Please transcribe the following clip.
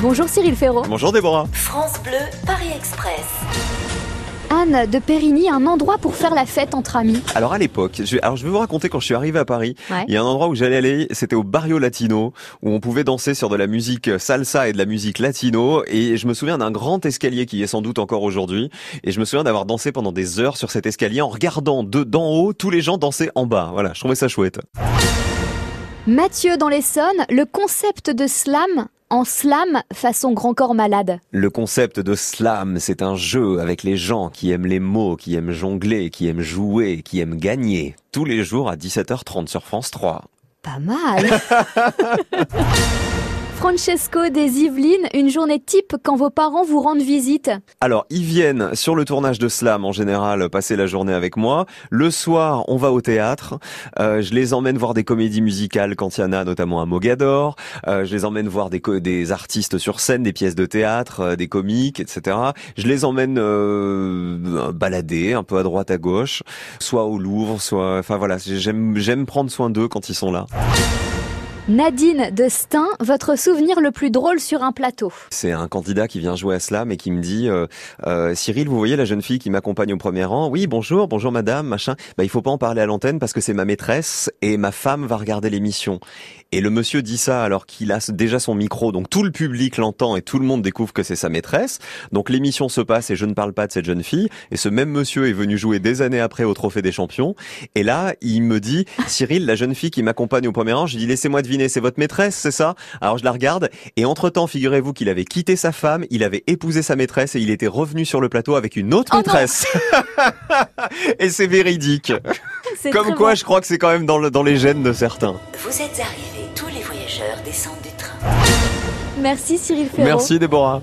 Bonjour Cyril Ferraud. Bonjour Déborah. France Bleu, Paris Express. Anne de Périgny, un endroit pour faire la fête entre amis. Alors à l'époque, je, alors je vais vous raconter quand je suis arrivé à Paris, Ouais. il y a un endroit où j'allais aller, c'était au Barrio Latino, où on pouvait danser sur de la musique salsa et de la musique latino, et je me souviens d'un grand escalier qui est sans doute encore aujourd'hui, et je me souviens d'avoir dansé pendant des heures sur cet escalier en regardant de d'en haut tous les gens danser en bas. Voilà, je trouvais ça chouette. Mathieu dans l'Essonne, le concept de slam en slam façon grand corps malade. Le concept de slam, c'est un jeu avec les gens qui aiment les mots, qui aiment jongler, qui aiment jouer, qui aiment gagner. Tous les jours à 17h30 sur France 3. Pas mal. Francesco des Yvelines, une journée type quand vos parents vous rendent visite. Alors, ils viennent sur le tournage de Slam en général passer la journée avec moi. Le soir, on va au théâtre. Euh, je les emmène voir des comédies musicales quand il y en a, notamment à Mogador. Euh, je les emmène voir des, des artistes sur scène, des pièces de théâtre, euh, des comiques, etc. Je les emmène euh, balader un peu à droite, à gauche, soit au Louvre, soit... Enfin voilà, j'aime prendre soin d'eux quand ils sont là. Nadine de Stein, votre souvenir le plus drôle sur un plateau. C'est un candidat qui vient jouer à Slam et qui me dit euh, euh, Cyril, vous voyez la jeune fille qui m'accompagne au premier rang? Oui, bonjour, bonjour madame, machin. Bah il faut pas en parler à l'antenne parce que c'est ma maîtresse et ma femme va regarder l'émission. Et le monsieur dit ça alors qu'il a déjà son micro, donc tout le public l'entend et tout le monde découvre que c'est sa maîtresse. Donc l'émission se passe et je ne parle pas de cette jeune fille. Et ce même monsieur est venu jouer des années après au Trophée des Champions. Et là, il me dit Cyril, la jeune fille qui m'accompagne au premier rang, je dis laissez-moi deviner, c'est votre maîtresse, c'est ça? Alors je la regarde et entre-temps, figurez-vous qu'il avait quitté sa femme, il avait épousé sa maîtresse et il était revenu sur le plateau avec une autre Oh maîtresse. et c'est véridique. Comme quoi, bon. je crois que c'est quand même dans, le, dans les gènes de certains. Vous êtes arrivés, tous les voyageurs descendent du train. Merci Cyril Ferraud. Merci Déborah.